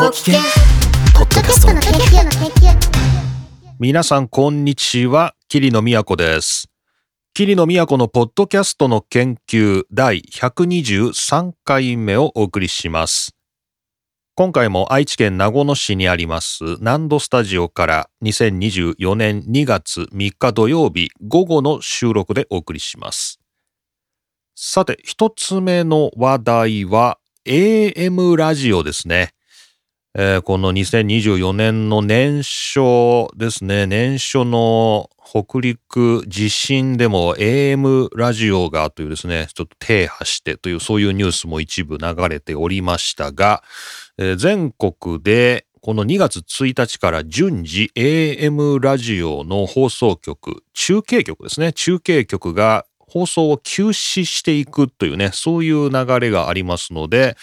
ご機嫌ポッドキャストの研究の研究皆さん、こんにちは。桐野都です。桐野都のポッドキャストの研究第123回目をお送りします。今回も愛知県名古屋市にあります南度スタジオから2024年2月3日土曜日午後の収録でお送りします。さて、一つ目の話題は AM ラジオですね。えーこの2024年の年初ですね、年初の北陸地震でも AM ラジオがというですね、ちょっと停波してというそういうニュースも一部流れておりましたが、えー全国でこの2月1日から順次 AM ラジオの放送局、中継局ですね、中継局が放送を休止していくというね、そういう流れがありますので、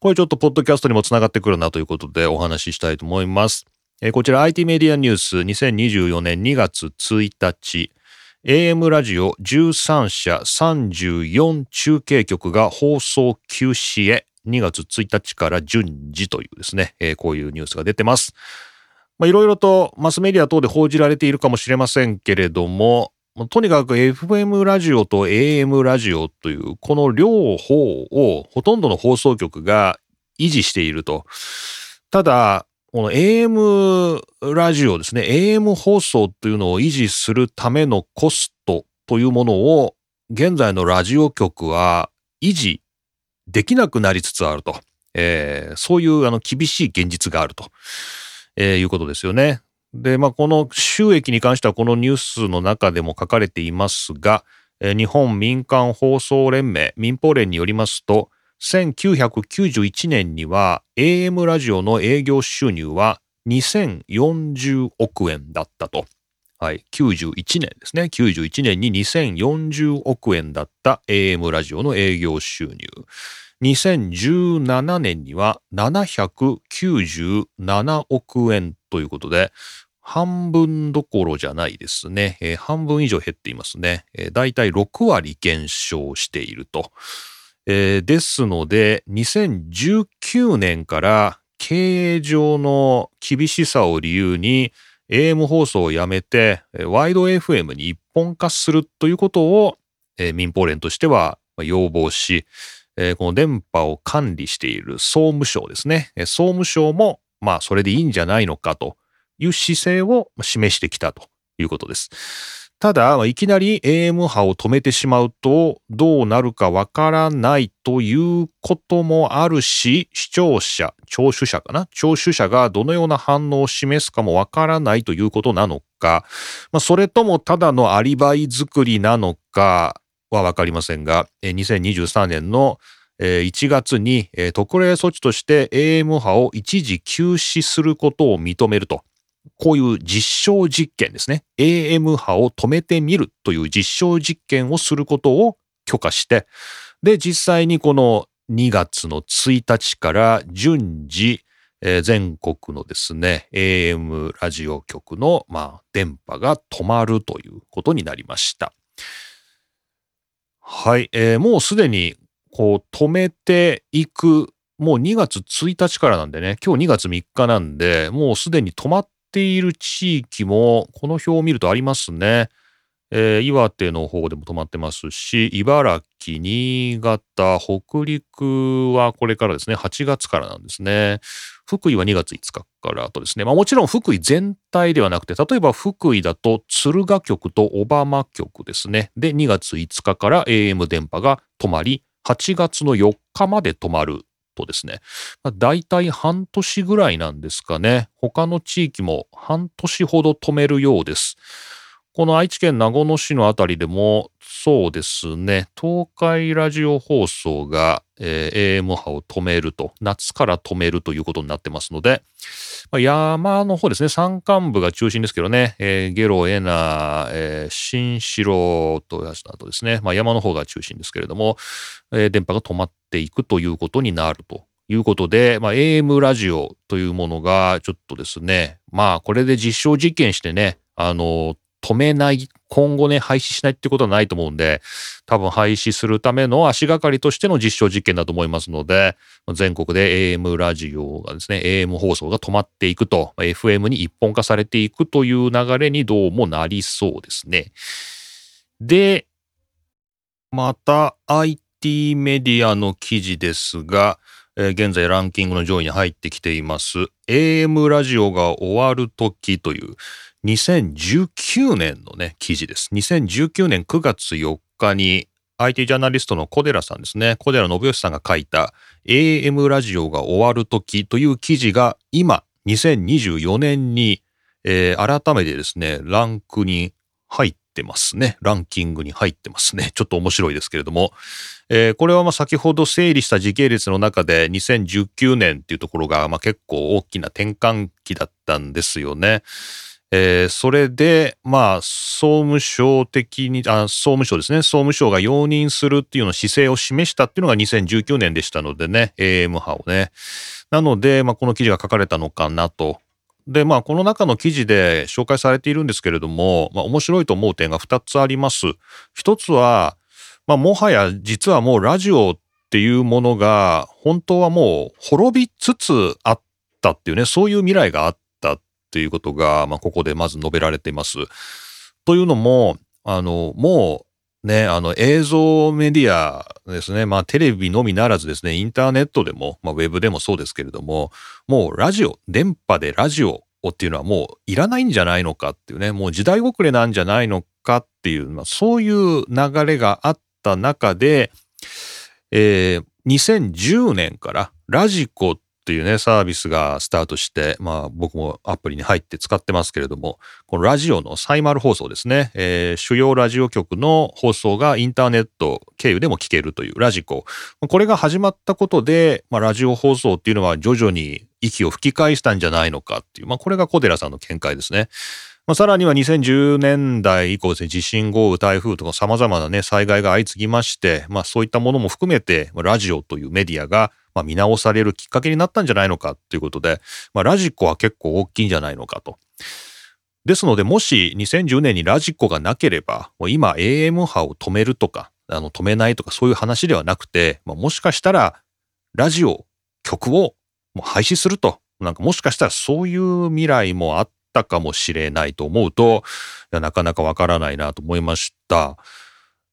これちょっとポッドキャストにもつながってくるなということでお話ししたいと思います。えーこちら IT メディアニュース2024年2月1日 AM ラジオ13社34中継局が放送休止へ2月1日から順次というですね、えーこういうニュースが出てます。いろいろとマスメディア等で報じられているかもしれませんけれども、とにかく FM ラジオと AM ラジオというこの両方をほとんどの放送局が維持していると。ただ、この AM ラジオですね、AM 放送というのを維持するためのコストというものを現在のラジオ局は維持できなくなりつつあると。えーそういうあの厳しい現実があると、えーいうことですよね。で、まあ、この収益に関してはこのニュースの中でも書かれていますが、日本民間放送連盟民放連によりますと1991年には AM ラジオの営業収入は2040億円だったと。はい、91年ですね。91年に2040億円だった AM ラジオの営業収入。2017年には797億円ということで、半分どころじゃないですね。えー半分以上減っていますね。えー、だいたい6割減少していると。えーですので、2019年から経営上の厳しさを理由に AM 放送をやめて、ワイド FM に一本化するということを、えー民放連としては要望し、えこの電波を管理している総務省ですね。総務省も、まあ、それでいいんじゃないのかという姿勢を示してきたということです。ただ、いきなり AM 波を止めてしまうと、どうなるかわからないということもあるし、視聴者、聴取者かな？聴取者がどのような反応を示すかもわからないということなのか、まあ、それともただのアリバイ作りなのかはわかりませんが、2023年の1月に特例措置として AM 波を一時休止することを認めると。こういう実証実験ですね。AM 波を止めてみるという実証実験をすることを許可して、で、実際にこの2月の1日から順次、全国のですね、AM ラジオ局の、まあ、電波が止まるということになりました。はい、えーもうすでにこう止めていく、もう2月1日からなんでね、今日2月3日なんで、もうすでに止まっている地域も、この表を見るとありますね。えー岩手の方でも止まってますし、茨城、新潟、北陸はこれからですね、8月からなんですね。福井は2月5日からとですね、まあもちろん福井全体ではなくて、例えば福井だと敦賀局と小浜局ですね。で、2月5日から AM 電波が止まり、8月の4日まで止まるとですね、まあ、大体半年ぐらいなんですかね。他の地域も半年ほど止めるようです。この愛知県名古屋市のあたりでも、そうですね、東海ラジオ放送が、えー AM 波を止めると、夏から止めるということになってますので、まあ、山の方ですね、山間部が中心ですけどね、えーゲロ、エナ、えー新城とやつなどですね、まあ、山の方が中心ですけれども、えー電波が止まっていくということになると。いうことで、まあ、AM ラジオというものがちょっとですね、まあこれで実証実験してね、あの、止めない、今後ね、廃止しないってことはないと思うんで、多分廃止するための足がかりとしての実証実験だと思いますので、全国で AM ラジオがですね、AM 放送が止まっていくと、FM に一本化されていくという流れにどうもなりそうですね。で、また IT メディアの記事ですが、えー現在ランキングの上位に入ってきています。AM ラジオが終わる時という2019年のね、記事です。2019年9月4日に IT ジャーナリストの小寺さんですね。小寺信義さんが書いた AM ラジオが終わる時という記事が今2024年に、えー改めてですね、ランクに入っててますね。ランキングに入ってますね。ちょっと面白いですけれども。えーこれはまあ先ほど整理した時系列の中で2019年っていうところがまあ結構大きな転換期だったんですよね。えーそれで、まあ、総務省的に、あ、総務省ですね。総務省が容認するっていうの姿勢を示したっていうのが2019年でしたのでね、AM 派をね。なので、まあ、この記事が書かれたのかなと。で、まあ、この中の記事で紹介されているんですけれども、まあ、面白いと思う点が2つあります。一つは、まあ、もはや実はもうラジオっていうものが、本当はもう滅びつつあったっていうね、そういう未来があったっていうことが、まあ、ここでまず述べられています。というのも、あの、もうね、あの映像メディアですね、まあテレビのみならずですね、インターネットでも、まあウェブでもそうですけれども、もうラジオ、電波でラジオをっていうのはもういらないんじゃないのかっていうね、もう時代遅れなんじゃないのかっていう、まあそういう流れがあった中で、えー2010年からラジコっていうね、サービスがスタートして、まあ僕もアプリに入って使ってますけれども、このラジオのサイマル放送ですね、えー主要ラジオ局の放送がインターネット経由でも聞けるというラジコ。これが始まったことで、まあラジオ放送っていうのは徐々に息を吹き返したんじゃないのかっていう、まあこれが小寺さんの見解ですね。まあ、さらには2010年代以降ですね、地震、豪雨、台風とか様々なね、災害が相次ぎまして、まあそういったものも含めて、ラジオというメディアが、まあ見直されるきっかけになったんじゃないのかということで、まあラジコは結構大きいんじゃないのかと。ですので、もし2010年にラジコがなければ、もう今 AM 波を止めるとか、あの止めないとかそういう話ではなくて、まあ、もしかしたらラジオ、曲をもう廃止すると。なんかもしかしたらそういう未来もあったかもしれないと思うと、いやなかなかわからないなと思いました。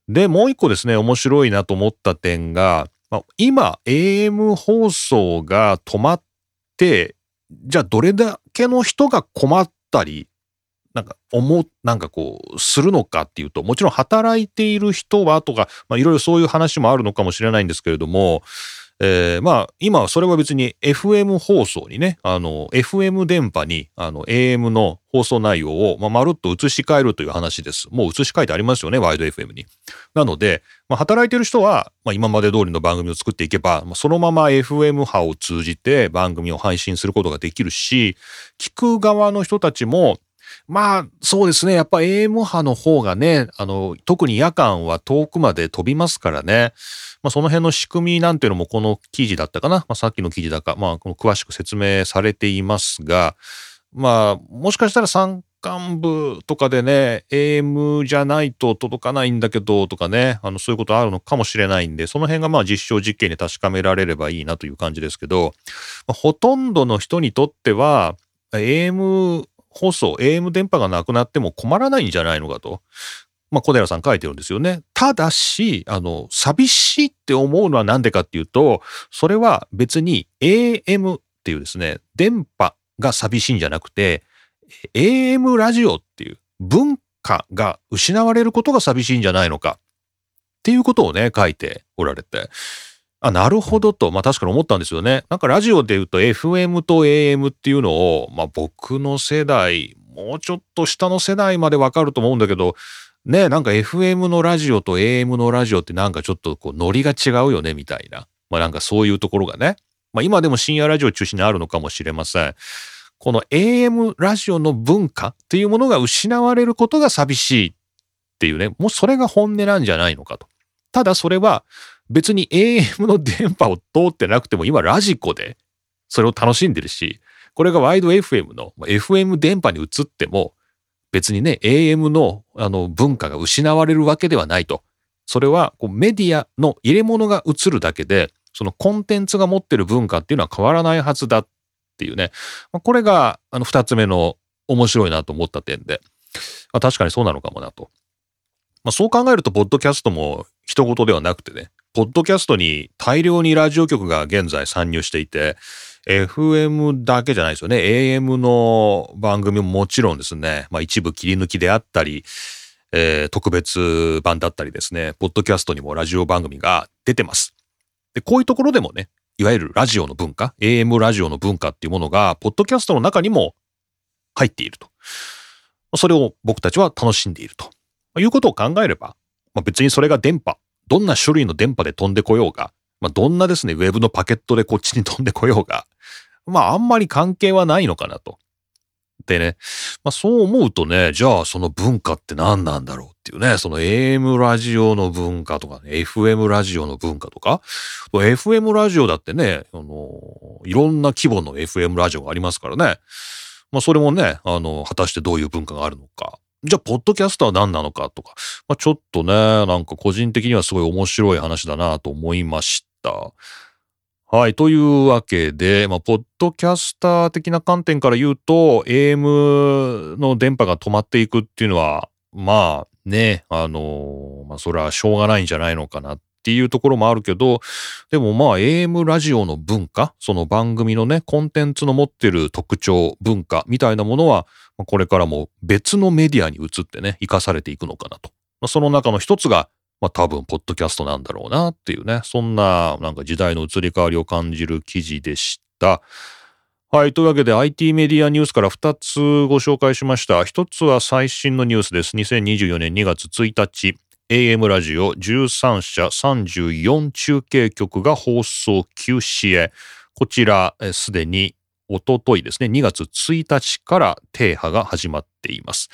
で、もう一個ですね、面白いなと思った点が、まあ今 AM 放送が止まって、じゃあどれだけの人が困ったり、なんか思う、なんかこう、するのかっていうと、もちろん働いている人はとか、いろいろそういう話もあるのかもしれないんですけれども、えーまあ今はそれは別に FM 放送にね、あの FM 電波にあの AM の放送内容を、まあ、まるっと移し替えるという話です。もう移し替えてありますよね、ワイド FM に。なので、まあ、働いてる人は、まあ、今まで通りの番組を作っていけば、まあ、そのまま FM 波を通じて番組を配信することができるし、聞く側の人たちも、まあ、そうですね。やっぱ AM 波の方がね、あの、特に夜間は遠くまで飛びますからね。まあ、その辺の仕組みなんていうのもこの記事だったかな。まあ、さっきの記事だか、まあ、この詳しく説明されていますが、まあ、もしかしたら山間部とかでね、AM じゃないと届かないんだけど、とかね、あの、そういうことあるのかもしれないんで、その辺がまあ実証実験で確かめられればいいなという感じですけど、まあほとんどの人にとっては、AM 放送、AM 電波がなくなっても困らないんじゃないのかと。まあ、小寺さん書いてるんですよね。ただし、あの、寂しいって思うのはなんでかっていうと、それは別に AM っていうですね、電波が寂しいんじゃなくて、AM ラジオっていう文化が失われることが寂しいんじゃないのかっていうことをね、書いておられて。あ、なるほどと、まあ確かに思ったんですよね。なんかラジオで言うと FM と AM っていうのを、まあ僕の世代、もうちょっと下の世代までわかると思うんだけど、ね、なんか FM のラジオと AM のラジオってなんかちょっとこうノリが違うよねみたいな。まあなんかそういうところがね。まあ今でも深夜ラジオ中心にあるのかもしれません。この AM ラジオの文化っていうものが失われることが寂しいっていうね。もうそれが本音なんじゃないのかと。ただそれは別に AM の電波を通ってなくても今ラジコでそれを楽しんでるし、これがワイド FM の FM 電波に移っても別にね、AM のあの文化が失われるわけではないと。それはこうメディアの入れ物が映るだけで、そのコンテンツが持ってる文化っていうのは変わらないはずだっていうね。これがあの二つ目の面白いなと思った点で、まあ、確かにそうなのかもなと。まあ、そう考えると、ポッドキャストも人事ではなくてね、ポッドキャストに大量にラジオ局が現在参入していて、FM だけじゃないですよね。AM の番組ももちろんですね、まあ一部切り抜きであったり、えー、特別版だったりですね、ポッドキャストにもラジオ番組が出てます。で、こういうところでもね、いわゆるラジオの文化、AM ラジオの文化っていうものが、ポッドキャストの中にも入っていると。それを僕たちは楽しんでいると。いうことを考えれば、まあ、別にそれが電波、どんな種類の電波で飛んでこようが、まあ、どんなですね、ウェブのパケットでこっちに飛んでこようが、まあ、あんまり関係はないのかなと。でね、まあ、そう思うとね、じゃあその文化って何なんだろうっていうね、その AM ラジオの文化とかね、FM ラジオの文化とか、FM ラジオだってね、あの、いろんな規模の FM ラジオがありますからね、まあ、それもね、あの、果たしてどういう文化があるのか。じゃあ、ポッドキャストは何なのかとか、まあ、ちょっとね、なんか個人的にはすごい面白い話だなと思いました。はい。というわけで、まあ、ポッドキャスター的な観点から言うと、AM の電波が止まっていくっていうのは、まあね、あの、まあ、それはしょうがないんじゃないのかなっていうところもあるけど、でもまあ AM ラジオの文化、その番組のね、コンテンツの持ってる特徴、文化みたいなものは、これからも別のメディアに移ってね、活かされていくのかなと。その中の一つが、まあ多分、ポッドキャストなんだろうなっていうね、そんななんか時代の移り変わりを感じる記事でした。はい。というわけで IT メディアニュースから2つご紹介しました。1つは最新のニュースです。2024年2月1日、AM ラジオ13社34中継局が放送休止へ。こちら、すでにおとといですね、2月1日から停波が始まっています。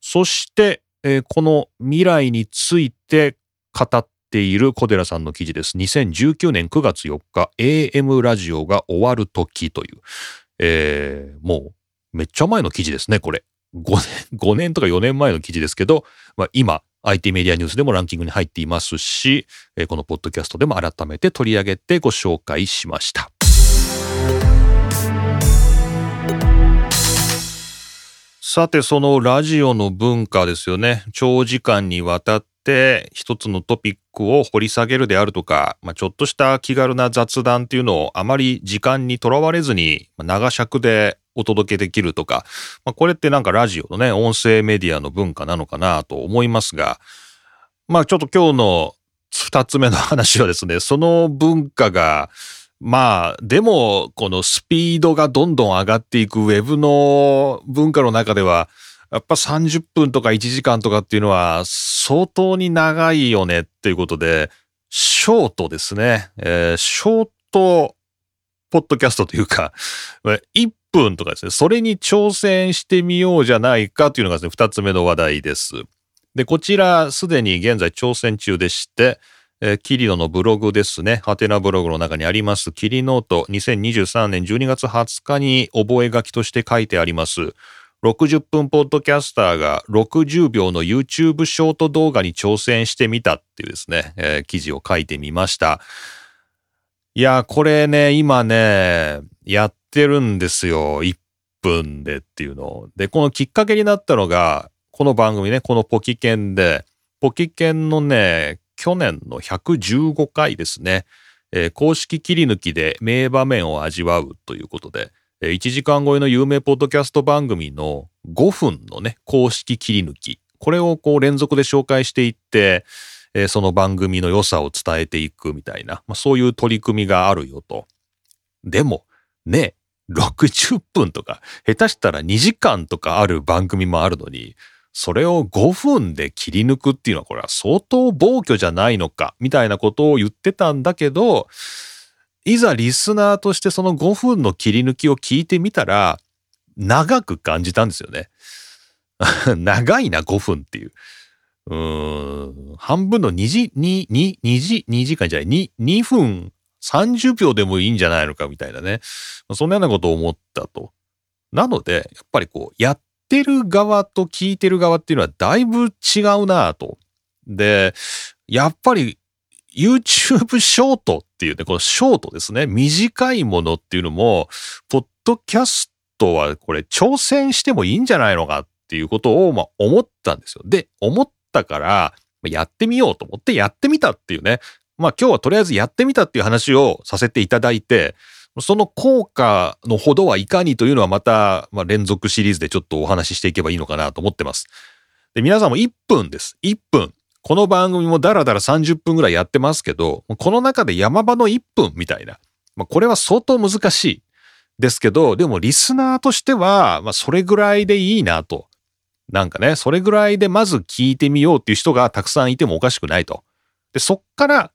そして、えー、この未来について語っている小寺さんの記事です。2019年9月4日、AM ラジオが終わる時という、えー、もうめっちゃ前の記事ですね、これ。5年、5年とか4年前の記事ですけど、まあ、今、IT メディアニュースでもランキングに入っていますし、このポッドキャストでも改めて取り上げてご紹介しました。さて、そのラジオの文化ですよね。長時間にわたって一つのトピックを掘り下げるであるとか、まあ、ちょっとした気軽な雑談っていうのをあまり時間にとらわれずに長尺でお届けできるとか、まあ、これってなんかラジオのね、音声メディアの文化なのかなと思いますが、まあちょっと今日の二つ目の話はですね、その文化がまあ、でも、このスピードがどんどん上がっていくウェブの文化の中では、やっぱ30分とか1時間とかっていうのは相当に長いよねっていうことで、ショートですね。えー、ショートポッドキャストというか、1分とかですね、それに挑戦してみようじゃないかというのがですね、2つ目の話題です。で、こちらすでに現在挑戦中でして、えー、キリノのブログですね。ハテナブログの中にあります、キリノート2023年12月20日に覚書として書いてあります。60分ポッドキャスターが60秒の YouTube ショート動画に挑戦してみたっていうですね、えー、記事を書いてみました。いや、これね、今ね、やってるんですよ。1分でっていうのを。で、このきっかけになったのが、この番組ね、このポキケンで、ポキケンのね、去年の115回ですね、えー、公式切り抜きで名場面を味わうということで、1時間超えの有名ポッドキャスト番組の5分のね、公式切り抜き、これをこう連続で紹介していって、え、その番組の良さを伝えていくみたいな、まあ、そういう取り組みがあるよと。でも、ね、60分とか、下手したら2時間とかある番組もあるのに、それを5分で切り抜くっていうのはこれは相当暴挙じゃないのかみたいなことを言ってたんだけどいざリスナーとしてその5分の切り抜きを聞いてみたら長く感じたんですよね。長いな5分っていう。うーん半分の2時、2、2、2時、2時間じゃない、2、2分30秒でもいいんじゃないのかみたいなね。そんなようなことを思ったと。なので、やっぱりこう、やってる側と聞いてる側っていうのはだいぶ違うなと。で、やっぱり YouTube ショートっていうね、このショートですね。短いものっていうのも、ポッドキャストはこれ挑戦してもいいんじゃないのかっていうことを、まあ、思ったんですよ。で、思ったから、やってみようと思ってやってみたっていうね。まあ今日はとりあえずやってみたっていう話をさせていただいて、その効果のほどはいかにというのはまた、まあ、連続シリーズでちょっとお話ししていけばいいのかなと思ってます。で、皆さんも1分です。1分。この番組もだらだら30分ぐらいやってますけど、この中で山場の1分みたいな。まあ、これは相当難しいですけど、でもリスナーとしては、まあ、それぐらいでいいなと。なんかね、それぐらいでまず聞いてみようっていう人がたくさんいてもおかしくないと。で、そっから、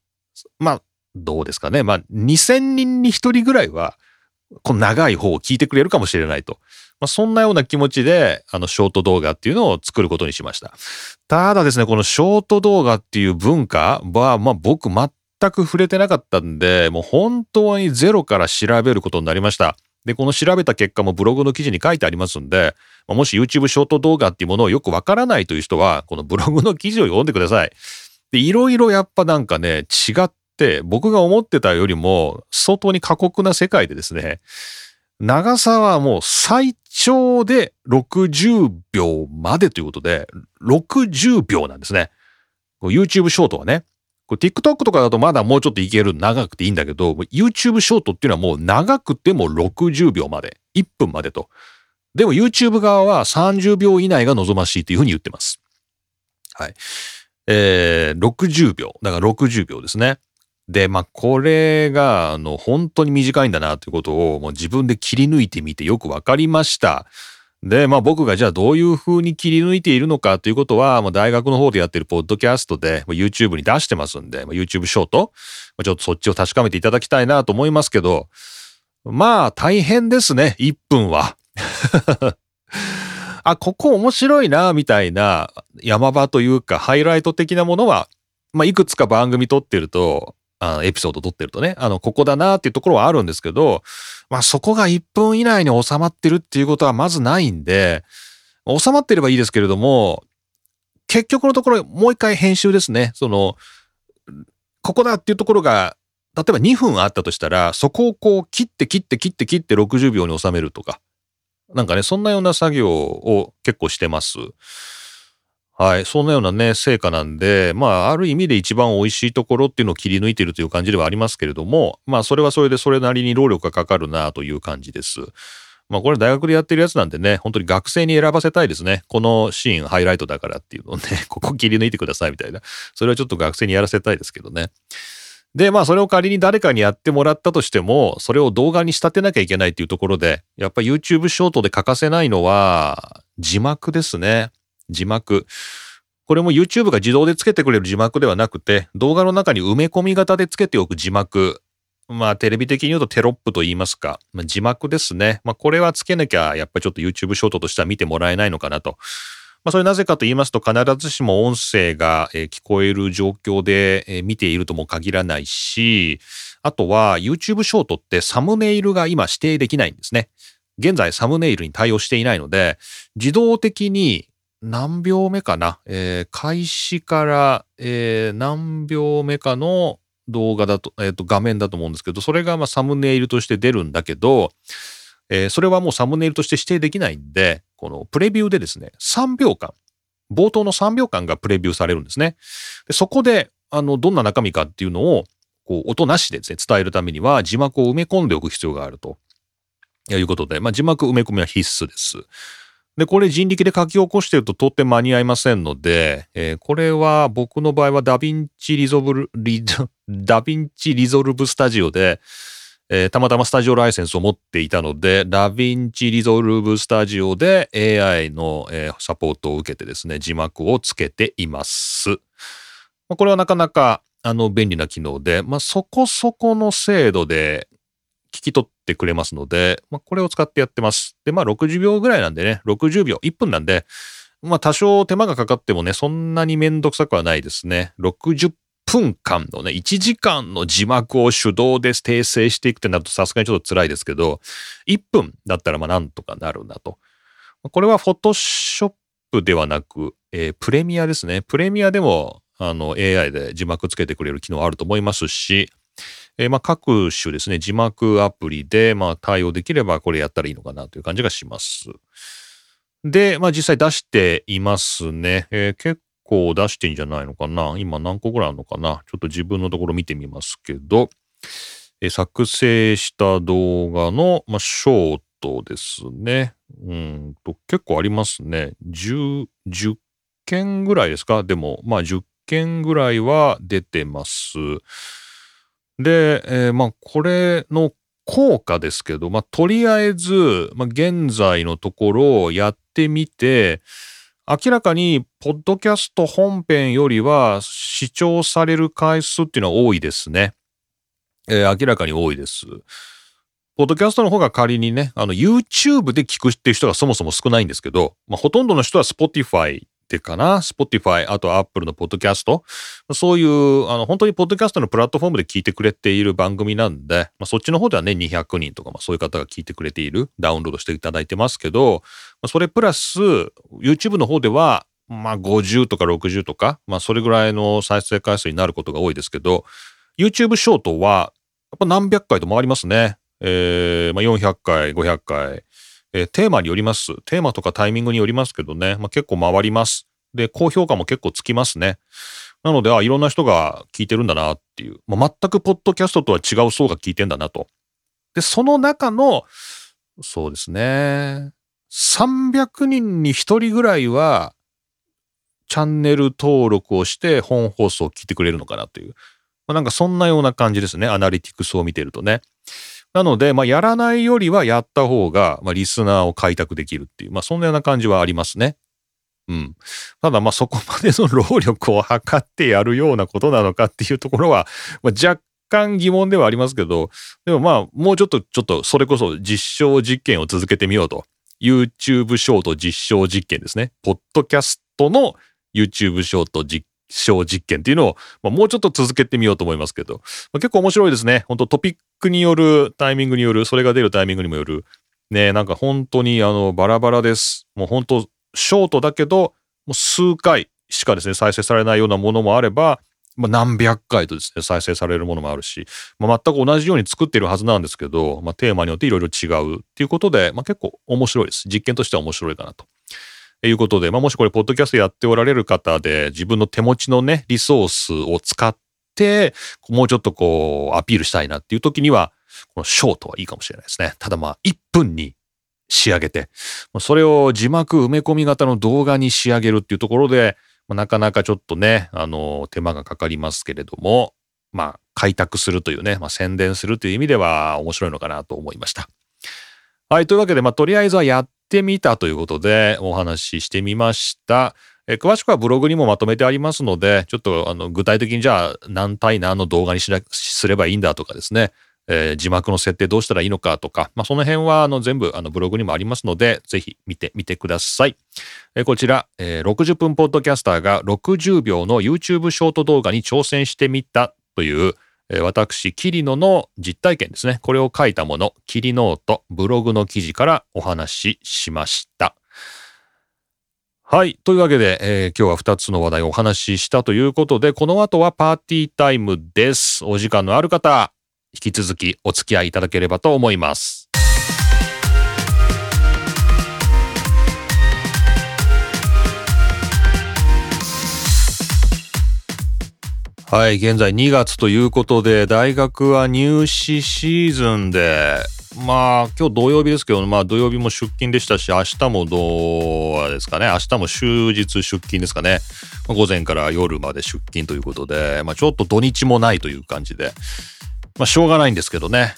まあ、どうですかね。まあ、2000人に1人ぐらいは、この長い方を聞いてくれるかもしれないと。まあ、そんなような気持ちで、あの、ショート動画っていうのを作ることにしました。ただですね、このショート動画っていう文化は、まあ僕全く触れてなかったんで、もう本当にゼロから調べることになりました。で、この調べた結果もブログの記事に書いてありますんで、まあもし YouTube ショート動画っていうものをよくわからないという人は、このブログの記事を読んでください。で、いろいろやっぱなんかね、違って、僕が思ってたよりも相当に過酷な世界でですね、長さはもう最長で60秒までということで、60秒なんですね。YouTube ショートはね。TikTok とかだとまだもうちょっといける長くていいんだけど、YouTube ショートっていうのはもう長くても60秒まで、1分までと。でも YouTube 側は30秒以内が望ましいというふうに言ってます。はい。えー、60秒。だから60秒ですね。で、まあ、これが、あの、本当に短いんだなということを、もう自分で切り抜いてみてよくわかりました。で、まあ僕がじゃあどういう風に切り抜いているのかということは、まあ、大学の方でやってるポッドキャストで、まあ、YouTube に出してますんで、まあ、YouTube ショート、まあ、ちょっとそっちを確かめていただきたいなと思いますけど、まあ大変ですね、1分は。あ、ここ面白いな、みたいな山場というかハイライト的なものは、まあいくつか番組撮ってると、あのエピソード撮ってるとね、あの、ここだなっていうところはあるんですけど、まあそこが1分以内に収まってるっていうことはまずないんで、収まってればいいですけれども、結局のところもう一回編集ですね。その、ここだっていうところが、例えば2分あったとしたら、そこをこう切って切って切って切って60秒に収めるとか、なんかね、そんなような作業を結構してます。はい。そんなようなね、成果なんで、まあ、ある意味で一番美味しいところっていうのを切り抜いているという感じではありますけれども、まあ、それはそれでそれなりに労力がかかるなという感じです。まあ、これ大学でやってるやつなんでね、本当に学生に選ばせたいですね。このシーンハイライトだからっていうのをね、ここ切り抜いてくださいみたいな。それはちょっと学生にやらせたいですけどね。で、まあそれを仮に誰かにやってもらったとしても、それを動画に仕立てなきゃいけないっていうところで、やっぱ YouTube ショートで欠かせないのは、字幕ですね。字幕。これも YouTube が自動でつけてくれる字幕ではなくて、動画の中に埋め込み型でつけておく字幕。まあ、テレビ的に言うとテロップと言いますか、まあ、字幕ですね。まあ、これはつけなきゃ、やっぱりちょっと YouTube ショートとしては見てもらえないのかなと。まあ、それなぜかと言いますと、必ずしも音声が聞こえる状況で見ているとも限らないし、あとは YouTube ショートってサムネイルが今指定できないんですね。現在サムネイルに対応していないので、自動的に何秒目かな、えー、開始から、えー、何秒目かの動画だと、えっ、ー、と、画面だと思うんですけど、それがまあサムネイルとして出るんだけど、えー、それはもうサムネイルとして指定できないんで、このプレビューでですね、3秒間、冒頭の3秒間がプレビューされるんですね。でそこで、あの、どんな中身かっていうのを、こう、音なしでですね、伝えるためには字幕を埋め込んでおく必要があると。いうことで、まあ、字幕埋め込みは必須です。で、これ人力で書き起こしてると到底間に合いませんので、えー、これは僕の場合はダヴィンチリゾブル、リダヴィンチリゾルブスタジオで、えー、たまたまスタジオライセンスを持っていたので、 DaVinci Resolve Studio で AI の、えー、サポートを受けてですね、字幕をつけています。まあ、これはなかなかあの便利な機能で、まあ、そこそこの精度で聞き取ってくれますので、まあ、これを使ってやってます。で、まあ60秒ぐらいなんでね、60秒、1分なんで、まあ多少手間がかかってもね、そんなにめんどくさくはないですね。60分間のね、1時間の字幕を手動で訂正していくってなるとさすがにちょっと辛いですけど、1分だったらまあなんとかなるなと。これはフォトショップではなく、えー、プレミアですね。プレミアでもあの AI で字幕つけてくれる機能あると思いますし、えー、まあ各種ですね、字幕アプリでまあ対応できればこれやったらいいのかなという感じがします。で、まあ実際出していますね。えー、結構出してんじゃないのかな今何個ぐらいあるのかなちょっと自分のところ見てみますけど、えー、作成した動画の、まあ、ショートですね。うんと、結構ありますね。10、10件ぐらいですかでも、まあ10件ぐらいは出てます。で、えー、まあこれの効果ですけど、まあとりあえず、まあ現在のところをやってみて、明らかにポッドキャスト本編よりは視聴される回数っていうのは多いですね。えー、明らかに多いです。ポッドキャストの方が仮にね、あの YouTube で聞くっていう人がそもそも少ないんですけど、まあ、ほとんどの人は Spotify でかな Spotify、あと Apple のポッドキャスト。そういう、あの、本当にポッドキャストのプラットフォームで聞いてくれている番組なんで、まあ、そっちの方ではね、200人とか、まあ、そういう方が聞いてくれている、ダウンロードしていただいてますけど、まあ、それプラス、YouTube の方では、まあ、50とか60とか、まあ、それぐらいの再生回数になることが多いですけど、YouTube ショートは、やっぱ何百回と回りますね。えー、まあ、400回、500回。えー、テーマによります。テーマとかタイミングによりますけどね、まあ、結構回ります。で、高評価も結構つきますね。なので、あ、いろんな人が聞いてるんだなっていう、まあ、全くポッドキャストとは違う層が聞いてんだなと。で、その中の、そうですね、300人に1人ぐらいは、チャンネル登録をして本放送を聞いてくれるのかなという。まあ、なんかそんなような感じですね。アナリティクスを見てるとね。なので、まあ、やらないよりはやった方が、まあ、リスナーを開拓できるっていう、まあ、そんなような感じはありますね。うん。ただ、まあ、そこまでの労力を測ってやるようなことなのかっていうところは、まあ、若干疑問ではありますけど、でもまあ、もうちょっと、ちょっと、それこそ実証実験を続けてみようと。YouTube ショート実証実験ですね。ポッドキャストの YouTube ショート実証実験っていうのを、まあ、もうちょっと続けてみようと思いますけど、まあ、結構面白いですね。本当トピックによる、タイミングによる、それが出るタイミングにもよる。ねなんか本当にあの、バラバラです。もう本当、ショートだけど、もう数回しかですね、再生されないようなものもあれば、まあ、何百回とですね、再生されるものもあるし、まあ、全く同じように作っているはずなんですけど、まあ、テーマによっていろいろ違うっていうことで、まあ、結構面白いです。実験としては面白いかなと。ということで、まあ、もしこれ、ポッドキャストやっておられる方で、自分の手持ちのね、リソースを使って、もうちょっとこう、アピールしたいなっていう時には、このショートはいいかもしれないですね。ただまあ、1分に仕上げて、それを字幕埋め込み型の動画に仕上げるっていうところで、なかなかちょっとね、あの、手間がかかりますけれども、まあ、開拓するというね、まあ、宣伝するという意味では面白いのかなと思いました。はい、というわけで、まあ、とりあえずはやってみたということでお話ししてみました。え詳しくはブログにもまとめてありますので、ちょっとあの具体的にじゃあ何対何の動画にしすればいいんだとかですね、えー、字幕の設定どうしたらいいのかとか、まあ、その辺はあの全部あのブログにもありますので、ぜひ見てみてください。え、こちら、えー、60分ポッドキャスターが60秒の YouTube ショート動画に挑戦してみたという、私、キリノの実体験ですね。これを書いたもの、キリノート、ブログの記事からお話ししました。はい。というわけで、えー、今日は2つの話題をお話ししたということで、この後はパーティータイムです。お時間のある方、引き続きお付き合いいただければと思います。はい、現在2月ということで、大学は入試シーズンで、まあ、今日土曜日ですけど、まあ土曜日も出勤でしたし、明日もどうですかね、明日も終日出勤ですかね。ま午前から夜まで出勤ということで、まあちょっと土日もないという感じで、まあ、しょうがないんですけどね。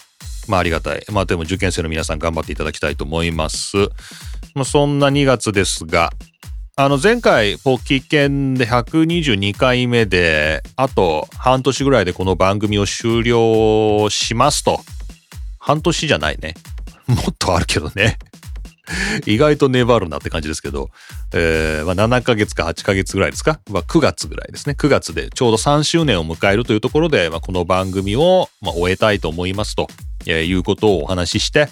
まあ、ありがたい。まあ、でも受験生の皆さん頑張っていただきたいと思います。まあ、そんな2月ですが、あの、前回、ポッキー券で122回目で、あと半年ぐらいでこの番組を終了しますと。半年じゃないね。もっとあるけどね。意外と粘るなって感じですけど、えー、まあ、7ヶ月か8ヶ月ぐらいですか、まあ、9月ぐらいですね。9月でちょうど3周年を迎えるというところで、まあ、この番組を、ま終えたいと思いますと、え、いうことをお話しして、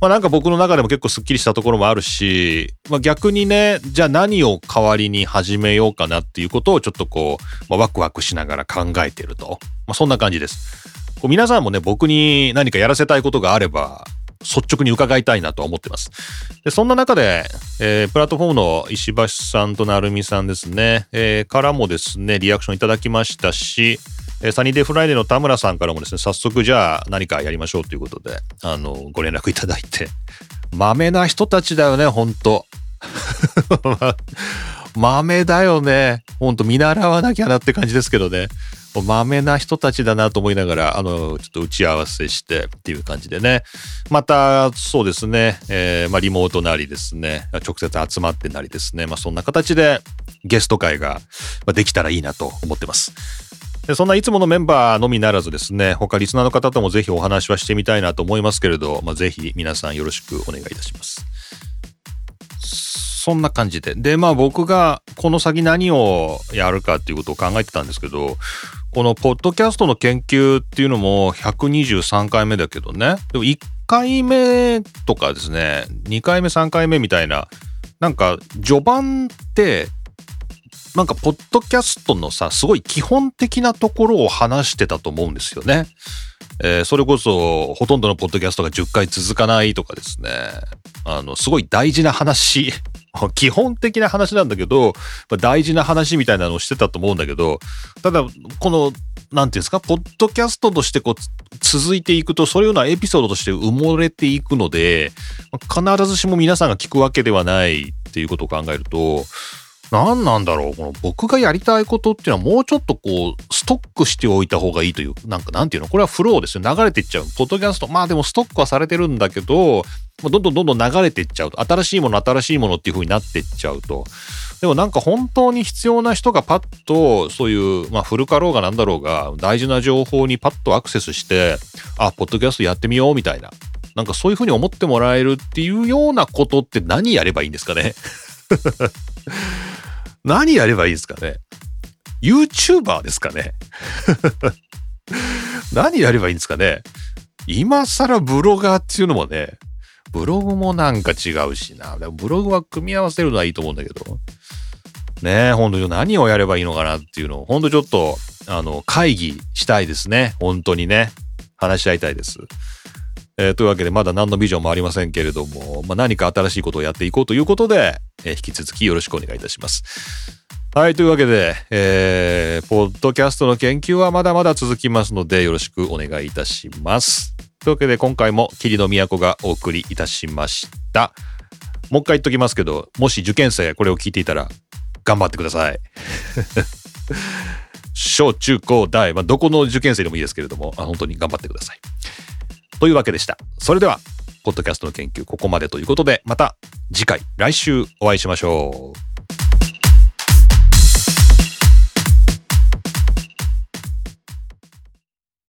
まあなんか僕の中でも結構スッキリしたところもあるし、まあ逆にね、じゃあ何を代わりに始めようかなっていうことをちょっとこう、まあ、ワクワクしながら考えてると。まあそんな感じです。こう皆さんもね、僕に何かやらせたいことがあれば、率直に伺いたいなと思ってます。で、そんな中で、えー、プラットフォームの石橋さんと成美さんですね、えー、からもですね、リアクションいただきましたし、えー、サニーデイフライデーの田村さんからもですね、早速じゃあ何かやりましょうということで、あの、ご連絡いただいて、豆な人たちだよね、ほんと。豆だよね。ほんと見習わなきゃなって感じですけどね。豆な人たちだなと思いながら、あの、ちょっと打ち合わせしてっていう感じでね。また、そうですね、えー、まあ、リモートなりですね、直接集まってなりですね、まあ、そんな形でゲスト会ができたらいいなと思ってます。そんないつものメンバーのみならずですね、他リスナーの方ともぜひお話はしてみたいなと思いますけれど、まあ、ぜひ皆さんよろしくお願いいたします。そんな感じで。で、まあ僕がこの先何をやるかっていうことを考えてたんですけど、このポッドキャストの研究っていうのも123回目だけどね。でも1回目とかですね、2回目3回目みたいな、なんか序盤ってなんか、ポッドキャストのさ、すごい基本的なところを話してたと思うんですよね。えー、それこそ、ほとんどのポッドキャストが10回続かないとかですね。あの、すごい大事な話。基本的な話なんだけど、大事な話みたいなのをしてたと思うんだけど、ただ、この、なんていうんですか、ポッドキャストとしてこう、続いていくと、そういうようなエピソードとして埋もれていくので、必ずしも皆さんが聞くわけではないっていうことを考えると、何なんだろうこの僕がやりたいことっていうのはもうちょっとこう、ストックしておいた方がいいという、なんかなんていうの？これはフローですよ。流れていっちゃう。ポッドキャスト、まあでもストックはされてるんだけど、どんどんどんどん流れていっちゃうと。新しいもの、新しいものっていう風になってっちゃうと。でもなんか本当に必要な人がパッと、そういう、まあフルかろうがなんだろうが、大事な情報にパッとアクセスして、あ、ポッドキャストやってみようみたいな。なんかそういう風に思ってもらえるっていうようなことって何やればいいんですかね？何やればいいですかね ?YouTuber ですかね？何やればいいんですかね？今更ブロガーっていうのもね、ブログもなんか違うしな。ブログは組み合わせるのはいいと思うんだけど。ねえ、ほんと何をやればいいのかなっていうのを、ほんとちょっと、あの、会議したいですね。本当にね。話し合いたいです。えー、というわけで、まだ何のビジョンもありませんけれども、まあ、何か新しいことをやっていこうということで、えー、引き続きよろしくお願いいたします。はい、というわけで、えー、ポッドキャストの研究はまだまだ続きますので、よろしくお願いいたします。というわけで、今回も霧の都がお送りいたしました。もう一回言っときますけど、もし受験生これを聞いていたら、頑張ってください。小中高大、まあ、どこの受験生でもいいですけれども、本当に頑張ってください。というわけでした。それでは、ポッドキャストの研究ここまでということで、また次回、来週お会いしましょう。